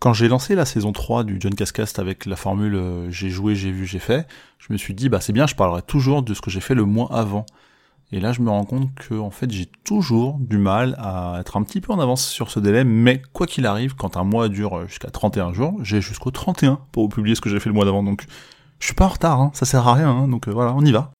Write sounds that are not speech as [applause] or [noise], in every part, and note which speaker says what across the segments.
Speaker 1: Quand j'ai lancé la saison 3 du John Cascast avec la formule euh, j'ai joué, j'ai vu, j'ai fait, je me suis dit bah c'est bien, je parlerai toujours de ce que j'ai fait le mois avant. Et là je me rends compte que en fait j'ai toujours du mal à être un petit peu en avance sur ce délai, mais quoi qu'il arrive, quand un mois dure jusqu'à 31 jours, j'ai jusqu'au 31 pour publier ce que j'ai fait le mois d'avant, donc je suis pas en retard, hein, ça sert à rien, hein, donc euh, voilà, on y va.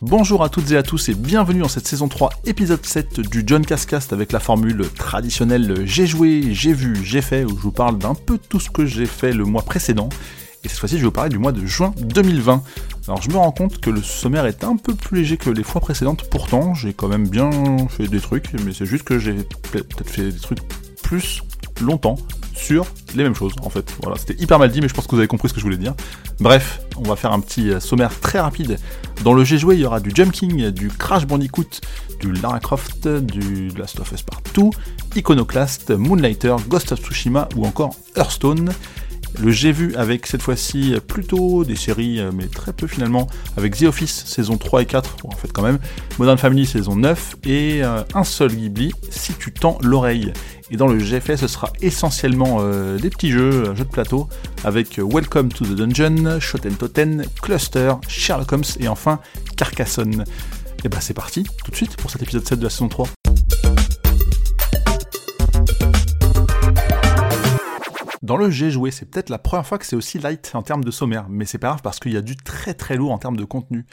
Speaker 1: Bonjour à toutes et à tous et bienvenue dans cette saison 3, épisode 7 du John Cascast avec la formule traditionnelle j'ai joué, j'ai vu, j'ai fait, où je vous parle d'un peu tout ce que j'ai fait le mois précédent. Et cette fois-ci, je vais vous parler du mois de juin 2020. Alors je me rends compte que le sommaire est un peu plus léger que les fois précédentes, pourtant j'ai quand même bien fait des trucs, mais c'est juste que j'ai peut-être fait des trucs plus longtemps sur les mêmes choses en fait. Voilà, c'était hyper mal dit, mais je pense que vous avez compris ce que je voulais dire. Bref, on va faire un petit euh, sommaire très rapide. Dans le J'ai joué, il y aura du Jump King, du Crash Bandicoot, du Lara Croft, du Last of Us Partout, Iconoclast, Moonlighter, Ghost of Tsushima ou encore Hearthstone. Le j'ai vu avec cette fois-ci plutôt des séries, euh, mais très peu finalement, avec The Office saison 3 et 4, en fait quand même, Modern Family saison 9 et euh, un seul Ghibli si tu tends l'oreille. Et dans le GFS, ce sera essentiellement euh, des petits jeux, jeux de plateau, avec Welcome to the Dungeon, Shoten Toten, Cluster, Sherlock Holmes et enfin Carcassonne. Et bah c'est parti, tout de suite pour cet épisode 7 de la saison 3. Dans le J'ai joué, c'est peut-être la première fois que c'est aussi light en termes de sommaire, mais c'est pas grave parce qu'il y a du très très lourd en termes de contenu.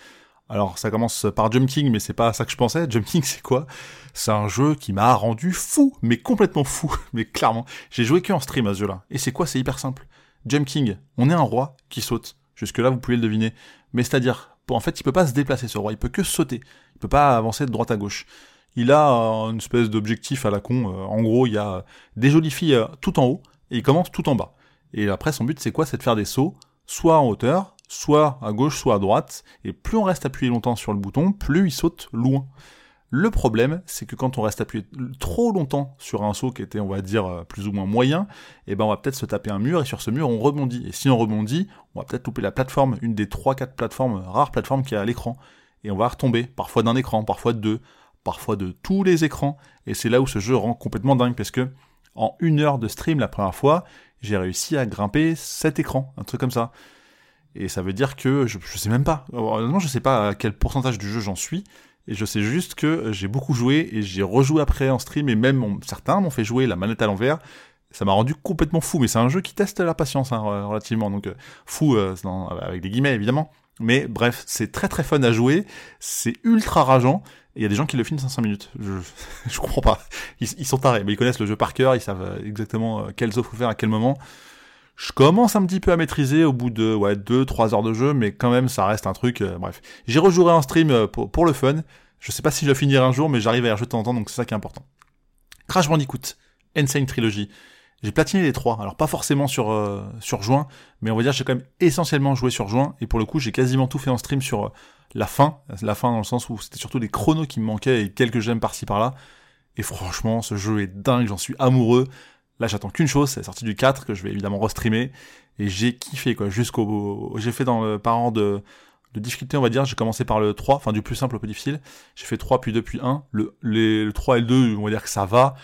Speaker 1: Alors ça commence par Jump King, mais c'est pas ça que je pensais. Jump King [laughs] c'est quoi? C'est un jeu qui m'a rendu fou, mais complètement fou, [laughs] mais clairement. J'ai joué que en stream à ce jeu-là. Et c'est quoi? C'est hyper simple. Jump King, on est un roi qui saute. Jusque là vous pouvez le deviner. Mais c'est-à-dire, en fait il peut pas se déplacer ce roi, il peut que sauter. Il peut pas avancer de droite à gauche. Il a une espèce d'objectif à la con. Euh, en gros, il y a des jolies filles euh, tout en haut et il commence tout en bas. Et après, son but, c'est quoi? C'est de faire des sauts, soit en hauteur, soit à gauche, soit à droite, et plus on reste appuyé longtemps sur le bouton, plus il saute loin. Le problème, c'est que quand on reste appuyé trop longtemps sur un saut qui était, on va dire, euh, plus ou moins moyen, eh ben on va peut-être se taper un mur, et sur ce mur, on rebondit. Et si on rebondit, on va peut-être louper la plateforme, une des 3-4 plateformes, rares plateformes qu'il y a à l'écran. Et on va retomber, parfois d'un écran, parfois de deux, parfois de tous les écrans. Et c'est là où ce jeu rend complètement dingue, parce que en une heure de stream la première fois, j'ai réussi à grimper 7 écrans, un truc comme ça. Et ça veut dire que je, je sais même pas. Honnêtement, je sais pas à quel pourcentage du jeu j'en suis. Et je sais juste que j'ai beaucoup joué et j'ai rejoué après en stream et même certains m'ont fait jouer la manette à l'envers. Ça m'a rendu complètement fou, mais c'est un jeu qui teste la patience hein, relativement, donc euh, fou euh, avec des guillemets évidemment. Mais bref, c'est très très fun à jouer, c'est ultra rageant, il y a des gens qui le finissent en 5 minutes. Je, [laughs] je comprends pas. Ils, sont tarés, mais ils connaissent le jeu par cœur, ils savent exactement euh, quelles offres faire à quel moment. Je commence un petit peu à maîtriser au bout de ouais, 2-3 heures de jeu, mais quand même ça reste un truc. Euh, bref, j'ai rejoué en stream euh, pour, pour, le fun. Je sais pas si je le finirai un jour, mais j'arrive à y rejouer de temps en temps, donc c'est ça qui est important. Crash Bandicoot, Insane Trilogy. J'ai platiné les trois, alors pas forcément sur sur juin, mais on va dire j'ai quand même essentiellement joué sur juin, et pour le coup j'ai quasiment tout fait en stream sur la fin, la fin dans le sens où c'était surtout des chronos qui me manquaient et quelques gemmes par-ci par-là. Et franchement, ce jeu est dingue, j'en suis amoureux. Là, j'attends qu'une chose, c'est la sortie du 4 que je vais évidemment restreamer. Et j'ai kiffé, quoi, jusqu'au, j'ai fait dans le parent de, de difficulté, on va dire, j'ai commencé par le 3, enfin du plus simple au plus difficile. J'ai fait 3 puis 2 puis 1. Le, le 3 et le 2, on va dire que ça va.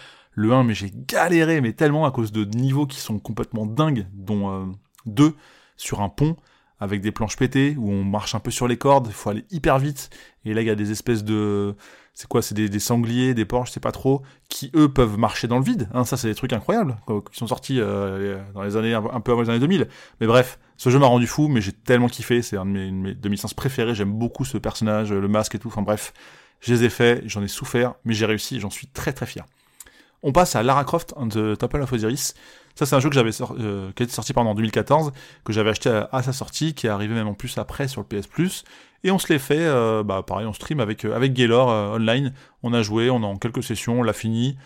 Speaker 1: Le 1, mais j'ai galéré, mais tellement à cause de niveaux qui sont complètement dingues, dont euh, 2 sur un pont avec des planches pétées où on marche un peu sur les cordes, il faut aller hyper vite. Et là, il y a des espèces de, c'est quoi, c'est des, sangliers, des porcs, je sais pas trop, qui eux peuvent marcher dans le vide. Hein, ça, c'est des trucs incroyables qui sont sortis euh, dans les années un peu avant les années 2000. Mais bref, ce jeu m'a rendu fou, mais j'ai tellement kiffé. C'est un de mes, mes demi-licences préférées. J'aime beaucoup ce personnage, le masque et tout. Enfin bref, je les ai faits, j'en ai souffert, mais j'ai réussi. J'en suis très très fier. On passe à Lara Croft and the Temple of Osiris. Ça, c'est un jeu que j'avais euh, qui a été sorti pendant en 2014, que j'avais acheté à, sa sortie, qui est arrivé même en plus après sur le PS Plus. Et on se l'est fait, euh, bah pareil, on stream avec euh, avec Gaylor online. On a joué, on a en quelques sessions, on l'a fini.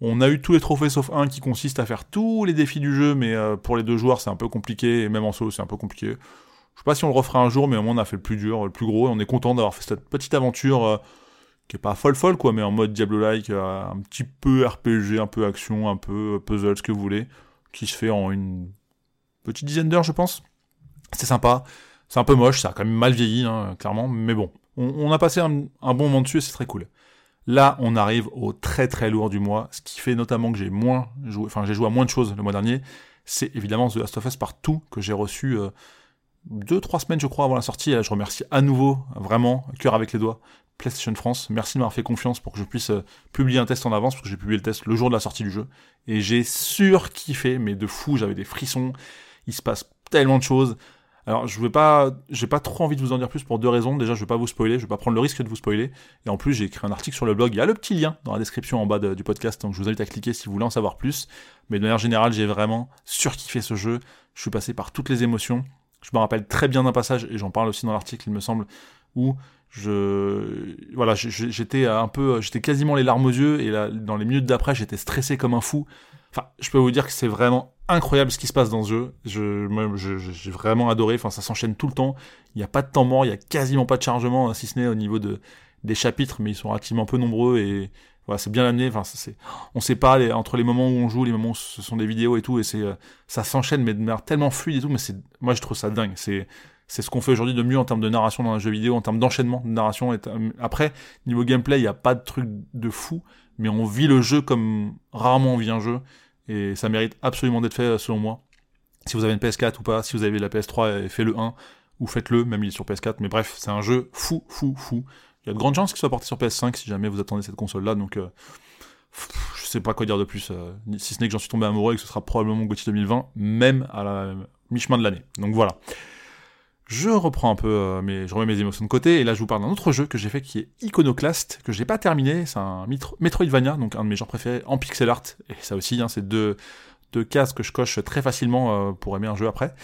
Speaker 1: On a eu tous les trophées sauf un qui consiste à faire tous les défis du jeu, mais pour les deux joueurs c'est un peu compliqué, et même en solo c'est un peu compliqué. Je sais pas si on le refera un jour, mais au moins on a fait le plus dur, le plus gros, et on est content d'avoir fait cette petite aventure qui est pas folle folle quoi, mais en mode Diablo-like, un petit peu RPG, un peu action, un peu puzzle, ce que vous voulez qui se fait en une petite dizaine d'heures, je pense. C'est sympa. C'est un peu moche, ça a quand même mal vieilli, hein, clairement, mais bon. On, a passé un, bon moment dessus et c'est très cool. Là, on arrive au très très lourd du mois, ce qui fait notamment que j'ai moins joué, enfin j'ai joué à moins de choses le mois dernier. C'est évidemment The Last of Us Partout que j'ai reçu euh, deux trois semaines je crois avant la sortie. Et là, je remercie à nouveau, vraiment, cœur avec les doigts, PlayStation France. Merci de m'avoir fait confiance pour que je puisse euh, publier un test en avance, parce que j'ai publié le test le jour de la sortie du jeu. Et j'ai surkiffé, mais de fou, j'avais des frissons. Il se passe tellement de choses. Alors, je vais pas, j'ai pas trop envie de vous en dire plus pour deux raisons. Déjà, je vais pas vous spoiler, je vais pas prendre le risque de vous spoiler. Et en plus, j'ai écrit un article sur le blog. Il y a le petit lien dans la description en bas du podcast, donc je vous invite à cliquer si vous voulez en savoir plus. Mais de manière générale, j'ai vraiment surkiffé ce jeu. Je suis passé par toutes les émotions. Je me rappelle très bien d'un passage, et j'en parle aussi dans l'article, il me semble, où je voilà j'étais un peu j'étais quasiment les larmes aux yeux et là dans les minutes d'après j'étais stressé comme un fou. Enfin je peux vous dire que c'est vraiment incroyable ce qui se passe dans ce jeu. Je j'ai vraiment adoré. Enfin ça s'enchaîne tout le temps. Il n'y a pas de temps mort il y a quasiment pas de chargement si ce n'est au niveau de des chapitres mais ils sont relativement peu nombreux et voilà c'est bien amené. Enfin c'est on sait pas entre les moments où on joue les moments où ce sont des vidéos et tout et c'est ça s'enchaîne mais de manière tellement fluide et tout mais c'est moi je trouve ça dingue. C'est c'est ce qu'on fait aujourd'hui de mieux en termes de narration dans un jeu vidéo, en termes d'enchaînement de narration. Après, niveau gameplay, il n'y a pas de truc de fou, mais on vit le jeu comme rarement on vit un jeu, et ça mérite absolument d'être fait selon moi. Si vous avez une PS4 ou pas, si vous avez la PS3, et fait le 1, ou faites-le, même il est sur PS4, mais bref, c'est un jeu fou, fou, fou. Il y a de grandes chances qu'il soit porté sur PS5 si jamais vous attendez cette console-là, donc euh, je sais pas quoi dire de plus, euh, si ce n'est que j'en suis tombé amoureux et que ce sera probablement GOTY 2020, même à la mi-chemin de l'année. Donc voilà. Je reprends un peu, euh, mes, je remets mes émotions de côté, et là je vous parle d'un autre jeu que j'ai fait qui est Iconoclast, que j'ai pas terminé, c'est un Metroidvania, donc un de mes genres préférés en pixel art, et ça aussi, hein, c'est deux, deux cases que je coche très facilement euh, pour aimer un jeu après.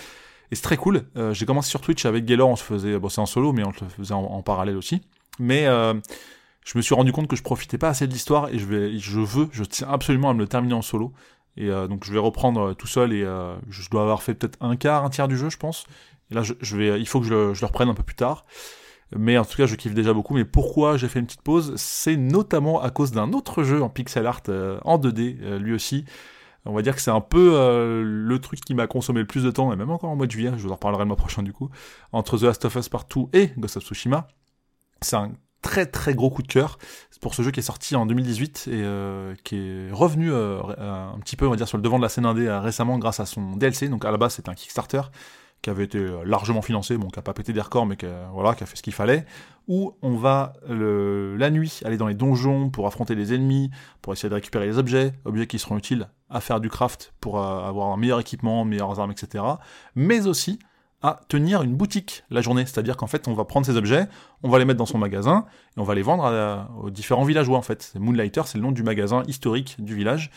Speaker 1: Et c'est très cool, euh, j'ai commencé sur Twitch avec Gaylor, on se faisait, bon c'est en solo, mais on le faisait en, parallèle aussi, mais je me suis rendu compte que je profitais pas assez de l'histoire, et je veux, je tiens absolument à me le terminer en solo, et donc je vais reprendre tout seul, et je dois avoir fait peut-être un quart, un tiers du jeu, je pense, là, je, vais, il faut que je, le reprenne un peu plus tard. Mais en tout cas, je kiffe déjà beaucoup. Mais pourquoi j'ai fait une petite pause? C'est notamment à cause d'un autre jeu en pixel art euh, en 2D, euh, lui aussi. On va dire que c'est un peu euh, le truc qui m'a consommé le plus de temps, et même encore en mois de juillet, je vous en reparlerai le mois prochain du coup, entre The Last of Us Partout et Ghost of Tsushima. C'est un très très gros coup de cœur pour ce jeu qui est sorti en 2018 et qui est revenu un petit peu on va dire sur le devant de la scène indé récemment grâce à son DLC donc à la base c'est un Kickstarter qui avait été euh, largement financé, bon, qui a pas pété des records, mais qui a, voilà, qui fait ce qu'il fallait, où on va la nuit aller dans les donjons pour affronter les ennemis, pour essayer de récupérer les objets, objets qui seront utiles à faire du craft pour euh, avoir un meilleur équipement, meilleures armes, etc. Mais aussi à tenir une boutique la journée, c'est-à-dire qu'en fait on va prendre ces objets, on va les mettre dans son magasin et on va les vendre aux différents villageois en fait. Moonlighter, c'est le nom du magasin historique du village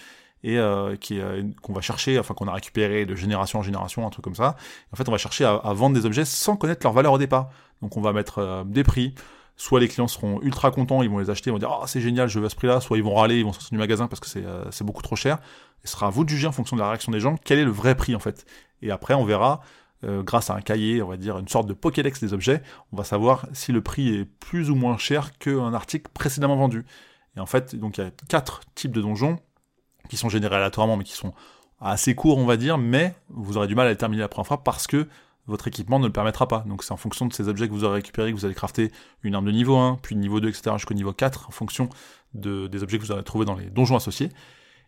Speaker 1: et euh, qui euh, qu'on va chercher, enfin qu'on a récupéré de génération en génération, un truc comme ça. En fait, on va chercher à, vendre des objets sans connaître leur valeur au départ. Donc on va mettre euh, des prix. Soit les clients seront ultra contents, ils vont les acheter, ils vont dire ah c'est génial, je veux à ce prix-là. Soit ils vont râler, ils vont sortir du magasin parce que c'est c'est beaucoup trop cher. Et ce sera à vous de juger en fonction de la réaction des gens quel est le vrai prix en fait. Et après on verra grâce à un cahier, on va dire une sorte de Pokédex des objets, on va savoir si le prix est plus ou moins cher qu'un article précédemment vendu. Et en fait, donc il y a quatre types de donjons qui sont générés aléatoirement, mais qui sont assez courts, on va dire, mais vous aurez du mal à les terminer la première fois parce que votre équipement ne le permettra pas. Donc c'est en fonction de ces objets que vous aurez récupérés que vous allez crafter une arme de niveau 1, puis de niveau 2, etc. jusqu'au niveau 4, en fonction de, des objets que vous aurez trouvés dans les donjons associés.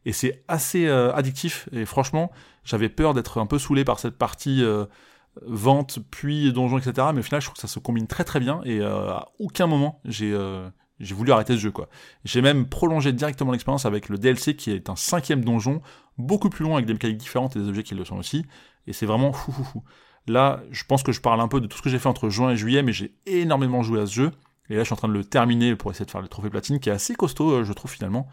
Speaker 1: Et c'est assez euh, addictif, et franchement, j'avais peur d'être un peu saoulé par cette partie euh, vente, puis donjon, etc. Mais au final, je trouve que ça se combine très très bien, et euh, à aucun moment j'ai j'ai voulu arrêter ce jeu, quoi. J'ai même prolongé directement l'expérience avec le DLC qui est un cinquième donjon, beaucoup plus long avec des mécaniques différentes et des objets qui le sont aussi. Et c'est vraiment fou fou fou. Là, je pense que je parle un peu de tout ce que j'ai fait entre juin et juillet, mais j'ai énormément joué à ce jeu. Et là, je suis en train de le terminer pour essayer de faire le trophée platine, qui est assez costaud, euh, je trouve, finalement.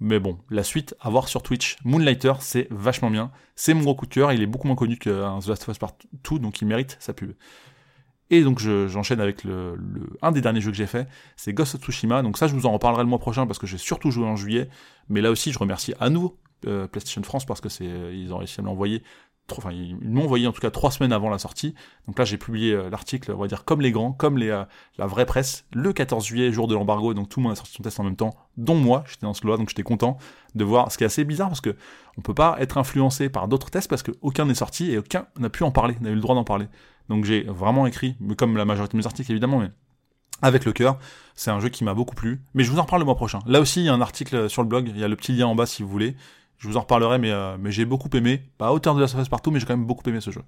Speaker 1: Mais bon, la suite à voir sur Twitch. Moonlighter, c'est vachement bien. C'est mon gros coup de cœur. Il est beaucoup moins connu qu'un The Last of Us Part 2, donc il mérite sa pub. Et donc j'enchaîne avec un des derniers jeux que j'ai fait, c'est Ghost of Tsushima. Donc ça, je vous en reparlerai le mois prochain parce que j'ai surtout joué en juillet. Mais là aussi, je remercie à nouveau euh, PlayStation France parce que c'est ils ont réussi à me l'envoyer. Enfin, ils m'ont envoyé en tout cas trois semaines avant la sortie. Donc là, j'ai publié euh, l'article, on va dire comme les grands, comme euh, la vraie presse, le 14 juillet, jour de l'embargo. Donc tout le monde a sorti son test en même temps, dont moi. J'étais dans ce lot donc j'étais content de voir. Ce qui est assez bizarre parce que on peut pas être influencé par d'autres tests parce qu'aucun n'est sorti et aucun n'a pu en parler, n'a eu le droit d'en parler. Donc j'ai vraiment écrit, comme la majorité de mes articles évidemment, mais avec le cœur. C'est un jeu qui m'a beaucoup plu. Mais je vous en reparle le mois prochain. Là aussi, il y a un article sur le blog. Il y a le petit lien en bas si vous voulez. Je vous en reparlerai, mais, euh, j'ai beaucoup aimé. Pas à hauteur de la surface partout, mais j'ai quand même beaucoup aimé ce jeu.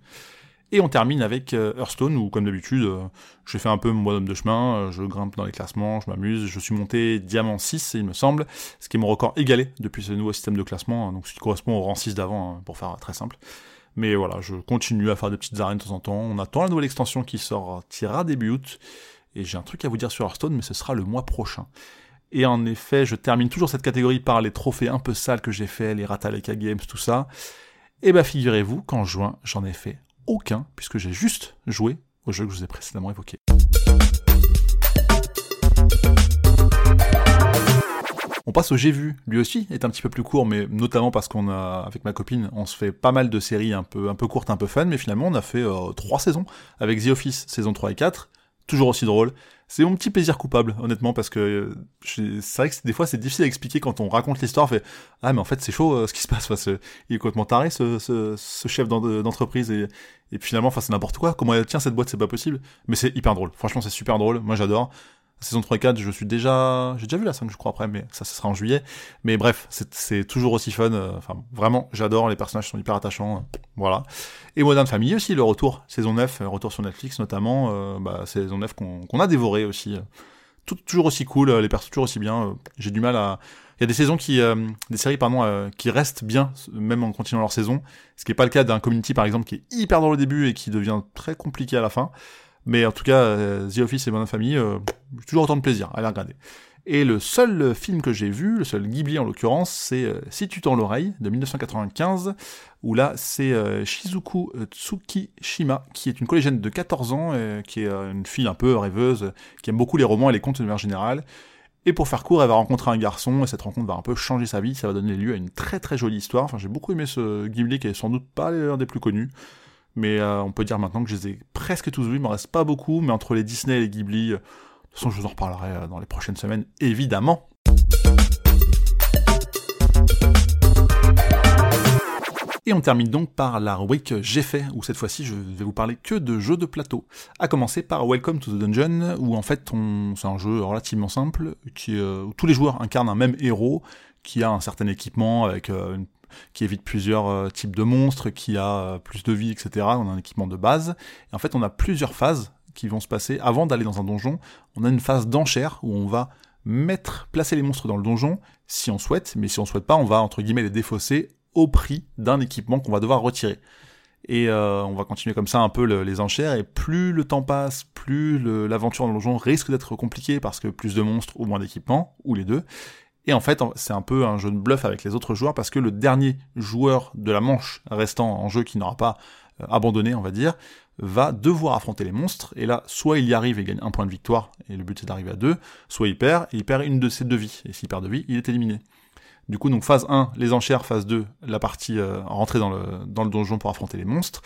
Speaker 1: Et on termine avec euh, Hearthstone, où comme d'habitude, euh, j'ai fait un peu mon bonhomme de chemin, je grimpe dans les classements, je m'amuse, je suis monté diamant 6, il me semble, ce qui est mon record égalé depuis ce nouveau système de classement, hein, donc ce qui correspond au rang 6 d'avant, hein, pour faire très simple. Mais voilà, je continue à faire des petites arènes de temps en temps, on attend la nouvelle extension qui sortira début août, et j'ai un truc à vous dire sur Hearthstone, mais ce sera le mois prochain. Et en effet, je termine toujours cette catégorie par les trophées un peu sales que j'ai fait, les Rataleka Games, tout ça. Et bah figurez-vous qu'en juin, j'en ai fait aucun, puisque j'ai juste joué au jeu que je vous ai précédemment évoqué. On passe au J'ai vu. Lui aussi est un petit peu plus court, mais notamment parce qu'on a, avec ma copine, on se fait pas mal de séries un peu, un peu courtes, un peu fun, mais finalement on a fait euh, trois saisons avec The Office, saison 3 et 4, toujours aussi drôle. C'est mon petit plaisir coupable, honnêtement, parce que euh, c'est vrai que des fois c'est difficile à expliquer quand on raconte l'histoire. Fait ah mais en fait c'est chaud euh, ce qui se passe. Il est complètement taré ce, ce, chef d'entreprise et, et finalement enfin c'est n'importe quoi. Comment elle tient cette boîte? C'est pas possible. Mais c'est hyper drôle. Franchement c'est super drôle. Moi j'adore saison 3 et 4, je suis déjà, j'ai déjà vu la 5, je crois, après, mais ça, ce sera en juillet. Mais bref, c'est toujours aussi fun. Euh, enfin, vraiment, j'adore, les personnages sont hyper attachants. Euh, voilà. Et Modern Family aussi, le retour, saison 9, euh, retour sur Netflix notamment, bah, saison 9 qu'on a dévoré aussi. Tout, toujours aussi cool, les personnages toujours aussi bien. j'ai du mal à. Il y a des saisons qui, des séries pardon, qui restent bien, même en continuant leur saison. Ce qui n'est pas le cas d'un Community par exemple, qui est hyper dans le début et qui devient très compliqué à la fin. Mais en tout cas, euh, The Office et Bonne Famille, euh, toujours autant de plaisir à les regarder. Et le seul film que j'ai vu, le seul Ghibli en l'occurrence, c'est euh, Si tu tends l'oreille de 1995, où là c'est Shizuku Tsukishima, qui est une collégienne de 14 ans, qui est une fille un peu rêveuse, qui aime beaucoup les romans et les contes de manière générale. Et pour faire court, elle va rencontrer un garçon, et cette rencontre va un peu changer sa vie, ça va donner lieu à une très très jolie histoire. Enfin, j'ai beaucoup aimé ce Ghibli, qui est sans doute pas l'un des plus connus. Mais euh, on peut dire maintenant que je les ai presque tous vus, il m'en reste pas beaucoup, mais entre les Disney et les Ghibli, euh, de toute façon je vous en reparlerai euh, dans les prochaines semaines, évidemment. Et on termine donc par la rubrique J'ai fait, où cette fois-ci je vais vous parler que de jeux de plateau. À commencer par Welcome to the Dungeon, où en fait c'est un jeu relativement simple, qui, où tous les joueurs incarnent un même héros, qui a un certain équipement avec une qui évite plusieurs euh, types de monstres, qui a euh, plus de vie, etc. On a un équipement de base. Et en fait, on a plusieurs phases qui vont se passer avant d'aller dans un donjon. On a une phase d'enchère où on va mettre, placer les monstres dans le donjon si on souhaite, mais si on souhaite pas, on va entre guillemets les défausser au prix d'un équipement qu'on va devoir retirer. Et euh, on va continuer comme ça un peu les enchères, et plus le temps passe, plus l'aventure dans le donjon risque d'être compliquée parce que plus de monstres ou moins d'équipements, ou les deux. Et en fait, c'est un peu un jeu de bluff avec les autres joueurs parce que le dernier joueur de la manche restant en jeu qui n'aura pas euh, abandonné, on va dire, va devoir affronter les monstres. Et là, soit il y arrive et gagne un point de victoire, et le but c'est d'arriver à deux, soit il perd et il perd une de ses deux vies. Et s'il perd deux vies, il est éliminé. Du coup, donc phase 1, les enchères, phase 2, la partie euh, rentrer dans le, dans le donjon pour affronter les monstres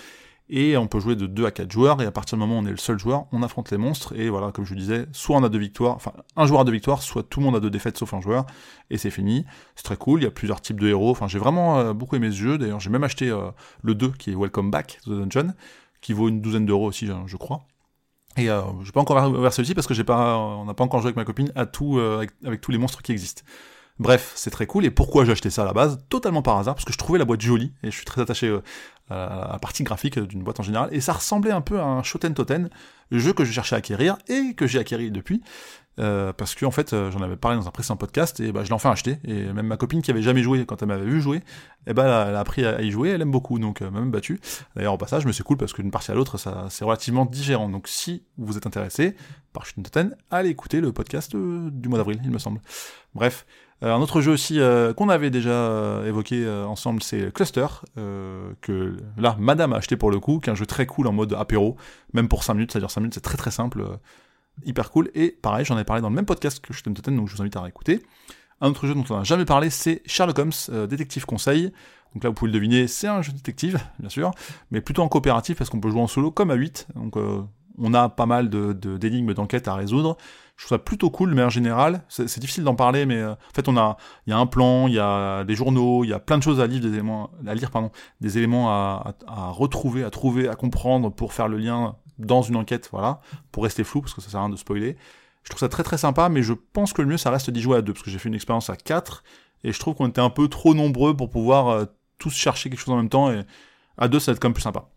Speaker 1: et on peut jouer de 2 à 4 joueurs, et à partir du moment où on est le seul joueur, on affronte les monstres, et voilà, comme je vous disais, soit on a deux victoires, enfin, un joueur a deux victoires, soit tout le monde a deux défaites sauf un joueur, et c'est fini. C'est très cool, il y a plusieurs types de héros, enfin, j'ai vraiment euh, beaucoup aimé ce jeu, d'ailleurs, j'ai même acheté euh, le 2, qui est Welcome Back, The Dungeon, qui vaut une douzaine d'euros aussi, je, crois. Et euh, je vais pas encore ouvert celui-ci parce que j'ai pas, on n'a pas encore joué avec ma copine à tout, avec, avec tous les monstres qui existent. Bref, c'est très cool. Et pourquoi j'ai acheté ça à la base Totalement par hasard, parce que je trouvais la boîte jolie, et je suis très attaché euh, à la partie graphique d'une boîte en général, et ça ressemblait un peu à un Shoten Toten, jeu que je cherchais à acquérir, et que j'ai acquéri depuis, euh, parce que en fait, euh, j'en avais parlé dans un précédent podcast, et bah, je l'ai enfin acheté, et même ma copine qui avait jamais joué, quand elle m'avait vu jouer, et eh bah, elle a appris à y jouer, elle aime beaucoup, donc même battu. D'ailleurs, au passage, mais c'est cool, parce qu'une partie à l'autre, ça c'est relativement différent. Donc si vous êtes intéressé par Shoten Toten, allez écouter le podcast du mois d'avril, il me semble. Bref, euh, un autre jeu aussi euh, qu'on avait déjà euh, évoqué ensemble, c'est Cluster, que là, Madame a acheté pour le coup, qui est un jeu très cool en mode apéro, même pour 5 minutes, c'est-à-dire 5 minutes, c'est très très simple, hyper cool, et pareil, j'en ai parlé dans le même podcast que Shoten Totem, donc je vous invite à réécouter. Un autre jeu dont on n'a jamais parlé, c'est Sherlock Holmes, Détective Conseil. Donc là, vous pouvez le deviner, c'est un jeu détective, bien sûr, mais plutôt en coopératif, parce qu'on peut jouer en solo comme à 8, donc on a pas mal de d'énigmes d'enquête à résoudre. Je trouve ça plutôt cool, mais en général, c'est difficile d'en parler, mais euh, en fait, on a, il y a un plan, il y a des journaux, il y a plein de choses à lire, des éléments, à lire, pardon, des éléments à, retrouver, à trouver, à comprendre pour faire le lien dans une enquête, voilà, pour rester flou, parce que ça sert à rien de spoiler. Je trouve ça très très sympa, mais je pense que le mieux, ça reste d'y jouer à deux, parce que j'ai fait une expérience à quatre, et je trouve qu'on était un peu trop nombreux pour pouvoir euh, tous chercher quelque chose en même temps, et à deux, ça va être quand même plus sympa.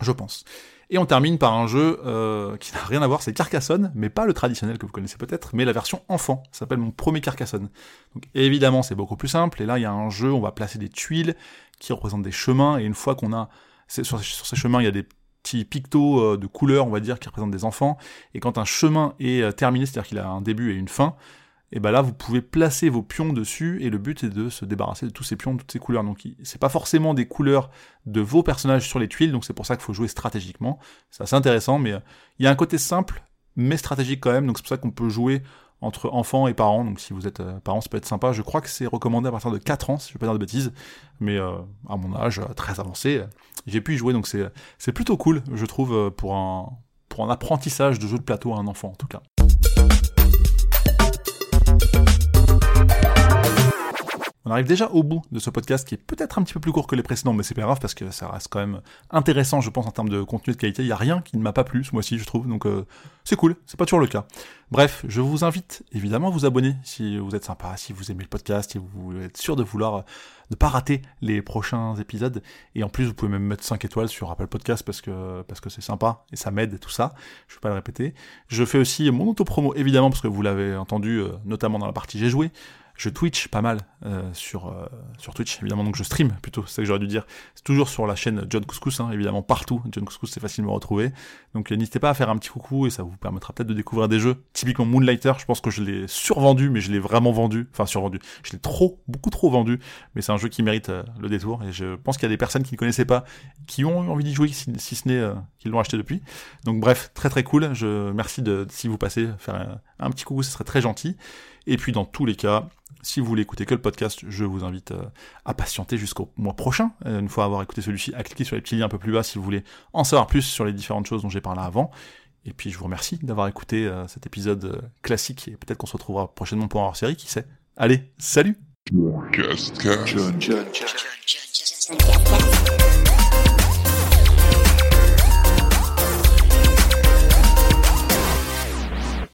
Speaker 1: Je pense. Et on termine par un jeu euh, qui n'a rien à voir, c'est Carcassonne, mais pas le traditionnel que vous connaissez peut-être, mais la version enfant. Ça s'appelle mon premier Carcassonne. Donc évidemment, c'est beaucoup plus simple. Et là, il y a un jeu, on va placer des tuiles qui représentent des chemins. Et une fois qu'on a sur, sur, ces chemins, il y a des petits pictos euh, de couleurs, on va dire, qui représentent des enfants. Et quand un chemin est euh, terminé, c'est-à-dire qu'il a un début et une fin, et ben là vous pouvez placer vos pions dessus et le but est de se débarrasser de tous ces pions, toutes ces couleurs. Donc c'est pas forcément des couleurs de vos personnages sur les tuiles, donc c'est pour ça qu'il faut jouer stratégiquement. C'est assez intéressant, mais euh, il y a un côté simple mais stratégique quand même, donc c'est pour ça qu'on peut jouer entre enfants et parents, donc si vous êtes euh, parents ça peut être sympa. Je crois que c'est recommandé à partir de 4 ans, si je vais pas dire de bêtises, mais euh, à mon âge très avancé, j'ai pu y jouer, donc c'est c'est plutôt cool, je trouve, pour un pour un apprentissage de jeu de plateau à un enfant en tout cas. On arrive déjà au bout de ce podcast qui est peut-être un petit peu plus court que les précédents, mais c'est pas grave parce que ça reste quand même intéressant, je pense, en termes de contenu de qualité. Il y a rien qui ne m'a pas plu ce mois-ci, je trouve, donc euh, c'est cool. C'est pas toujours le cas. Bref, je vous invite évidemment à vous abonner si vous êtes sympa, si vous aimez le podcast, si vous êtes sûr de vouloir euh, ne pas rater les prochains épisodes. Et en plus, vous pouvez même mettre 5 étoiles sur Apple Podcast parce que parce que c'est sympa et ça m'aide tout ça. Je vais pas le répéter. Je fais aussi mon auto-promo évidemment parce que vous l'avez entendu euh, notamment dans la partie j'ai joué je Twitch pas mal euh, sur, euh, sur Twitch, évidemment, donc je stream plutôt, c'est ça que j'aurais dû dire. C'est toujours sur la chaîne John Couscous, hein, évidemment, partout. John Couscous, c'est facile de me retrouver. Donc euh, n'hésitez pas à faire un petit coucou et ça vous permettra peut-être de découvrir des jeux. Typiquement Moonlighter, je pense que je l'ai survendu, mais je l'ai vraiment vendu. Enfin, survendu. Je l'ai trop, beaucoup trop vendu, mais c'est un jeu qui mérite le détour et je pense qu'il y a des personnes qui ne connaissaient pas, qui ont envie d'y jouer, si, ce n'est qu'ils l'ont acheté depuis. Donc bref, très très cool. Je merci de, si vous passez faire un petit coucou, ce serait très gentil. Et puis dans tous les cas, si vous voulez écouter que le podcast, je vous invite euh, à patienter jusqu'au mois prochain. Euh, une fois avoir écouté celui-ci, à cliquer sur les petits liens un peu plus bas si vous voulez en savoir plus sur les différentes choses dont j'ai parlé avant. Et puis je vous remercie d'avoir écouté euh, cet épisode classique et peut-être qu'on se retrouvera prochainement pour un hors-série, qui sait. Allez, salut